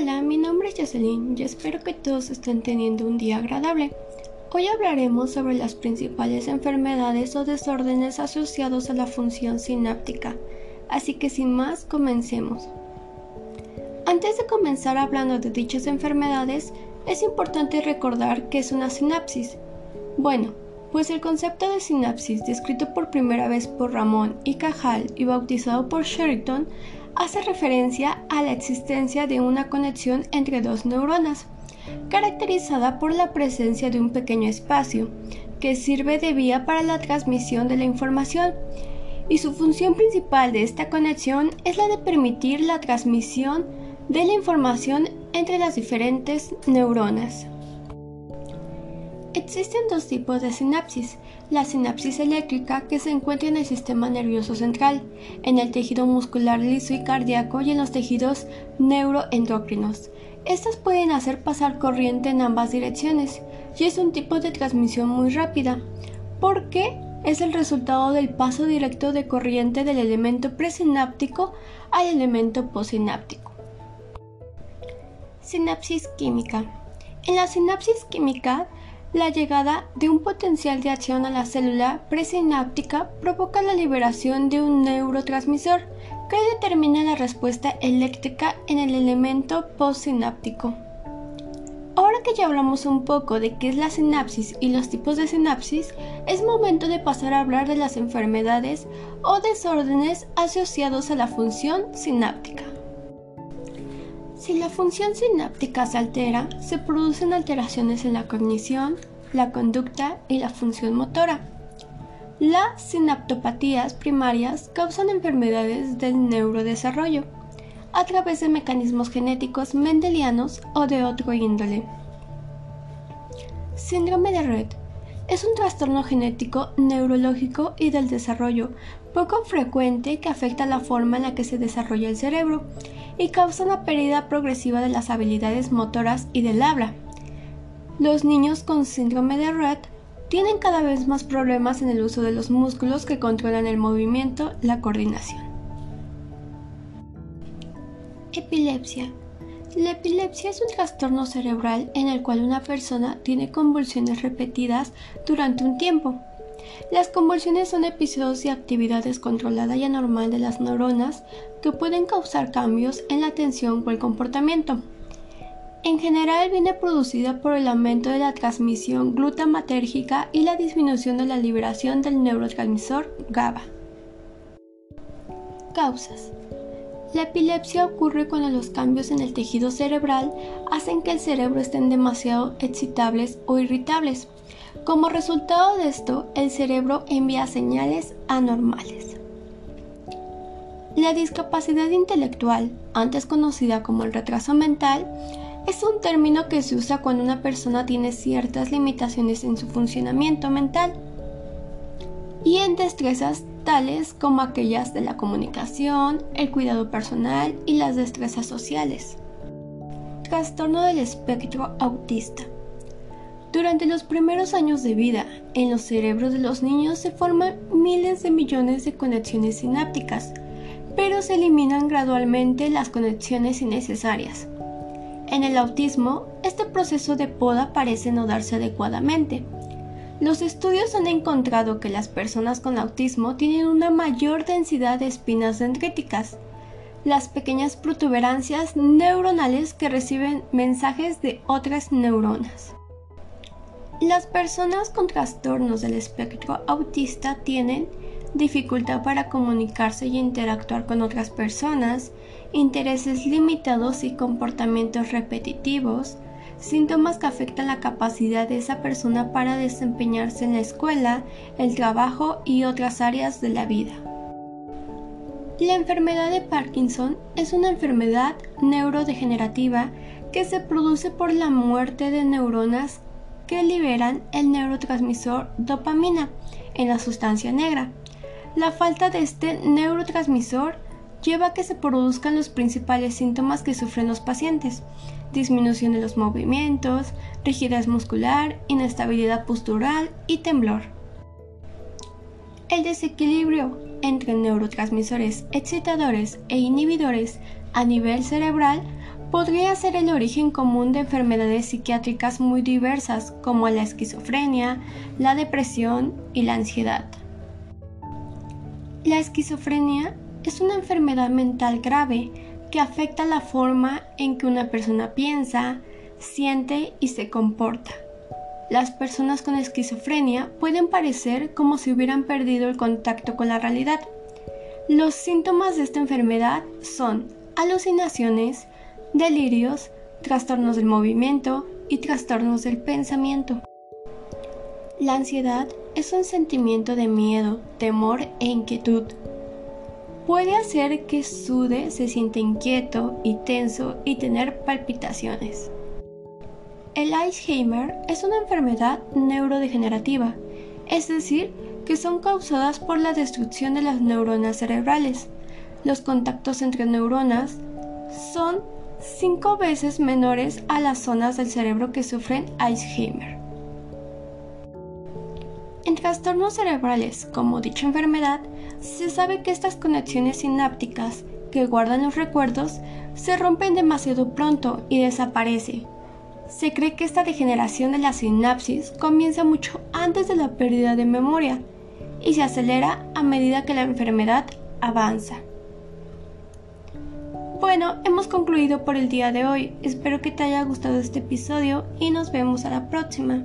Hola, mi nombre es Jocelyn y espero que todos estén teniendo un día agradable. Hoy hablaremos sobre las principales enfermedades o desórdenes asociados a la función sináptica, así que sin más, comencemos. Antes de comenzar hablando de dichas enfermedades, es importante recordar qué es una sinapsis. Bueno, pues el concepto de sinapsis, descrito por primera vez por Ramón y Cajal y bautizado por Sheridan, hace referencia a la existencia de una conexión entre dos neuronas, caracterizada por la presencia de un pequeño espacio, que sirve de vía para la transmisión de la información, y su función principal de esta conexión es la de permitir la transmisión de la información entre las diferentes neuronas. Existen dos tipos de sinapsis, la sinapsis eléctrica que se encuentra en el sistema nervioso central, en el tejido muscular liso y cardíaco y en los tejidos neuroendocrinos. Estas pueden hacer pasar corriente en ambas direcciones y es un tipo de transmisión muy rápida, porque es el resultado del paso directo de corriente del elemento presináptico al elemento posináptico. Sinapsis química. En la sinapsis química, la llegada de un potencial de acción a la célula presináptica provoca la liberación de un neurotransmisor que determina la respuesta eléctrica en el elemento postsináptico. Ahora que ya hablamos un poco de qué es la sinapsis y los tipos de sinapsis, es momento de pasar a hablar de las enfermedades o desórdenes asociados a la función sináptica. Si la función sináptica se altera, se producen alteraciones en la cognición, la conducta y la función motora. Las sinaptopatías primarias causan enfermedades del neurodesarrollo a través de mecanismos genéticos mendelianos o de otro índole. Síndrome de Red es un trastorno genético neurológico y del desarrollo poco frecuente que afecta la forma en la que se desarrolla el cerebro y causa una pérdida progresiva de las habilidades motoras y del habla. Los niños con síndrome de Rett tienen cada vez más problemas en el uso de los músculos que controlan el movimiento, la coordinación. Epilepsia. La epilepsia es un trastorno cerebral en el cual una persona tiene convulsiones repetidas durante un tiempo. Las convulsiones son episodios de actividad descontrolada y anormal de las neuronas que pueden causar cambios en la atención o el comportamiento. En general viene producida por el aumento de la transmisión glutamatérgica y la disminución de la liberación del neurotransmisor GABA. Causas. La epilepsia ocurre cuando los cambios en el tejido cerebral hacen que el cerebro estén demasiado excitables o irritables. Como resultado de esto, el cerebro envía señales anormales. La discapacidad intelectual, antes conocida como el retraso mental, es un término que se usa cuando una persona tiene ciertas limitaciones en su funcionamiento mental y en destrezas tales como aquellas de la comunicación, el cuidado personal y las destrezas sociales. Trastorno del espectro autista. Durante los primeros años de vida, en los cerebros de los niños se forman miles de millones de conexiones sinápticas, pero se eliminan gradualmente las conexiones innecesarias. En el autismo, este proceso de poda parece no darse adecuadamente. Los estudios han encontrado que las personas con autismo tienen una mayor densidad de espinas dendríticas, las pequeñas protuberancias neuronales que reciben mensajes de otras neuronas. Las personas con trastornos del espectro autista tienen dificultad para comunicarse y interactuar con otras personas, intereses limitados y comportamientos repetitivos, síntomas que afectan la capacidad de esa persona para desempeñarse en la escuela, el trabajo y otras áreas de la vida. La enfermedad de Parkinson es una enfermedad neurodegenerativa que se produce por la muerte de neuronas que liberan el neurotransmisor dopamina en la sustancia negra. La falta de este neurotransmisor lleva a que se produzcan los principales síntomas que sufren los pacientes, disminución de los movimientos, rigidez muscular, inestabilidad postural y temblor. El desequilibrio entre neurotransmisores excitadores e inhibidores a nivel cerebral podría ser el origen común de enfermedades psiquiátricas muy diversas como la esquizofrenia, la depresión y la ansiedad. La esquizofrenia es una enfermedad mental grave que afecta la forma en que una persona piensa, siente y se comporta. Las personas con esquizofrenia pueden parecer como si hubieran perdido el contacto con la realidad. Los síntomas de esta enfermedad son alucinaciones, delirios, trastornos del movimiento y trastornos del pensamiento. La ansiedad es un sentimiento de miedo, temor e inquietud. Puede hacer que sude, se sienta inquieto y tenso y tener palpitaciones. El Alzheimer es una enfermedad neurodegenerativa, es decir, que son causadas por la destrucción de las neuronas cerebrales. Los contactos entre neuronas son cinco veces menores a las zonas del cerebro que sufren Alzheimer. En trastornos cerebrales como dicha enfermedad, se sabe que estas conexiones sinápticas que guardan los recuerdos se rompen demasiado pronto y desaparece. Se cree que esta degeneración de la sinapsis comienza mucho antes de la pérdida de memoria y se acelera a medida que la enfermedad avanza. Bueno, hemos concluido por el día de hoy. Espero que te haya gustado este episodio y nos vemos a la próxima.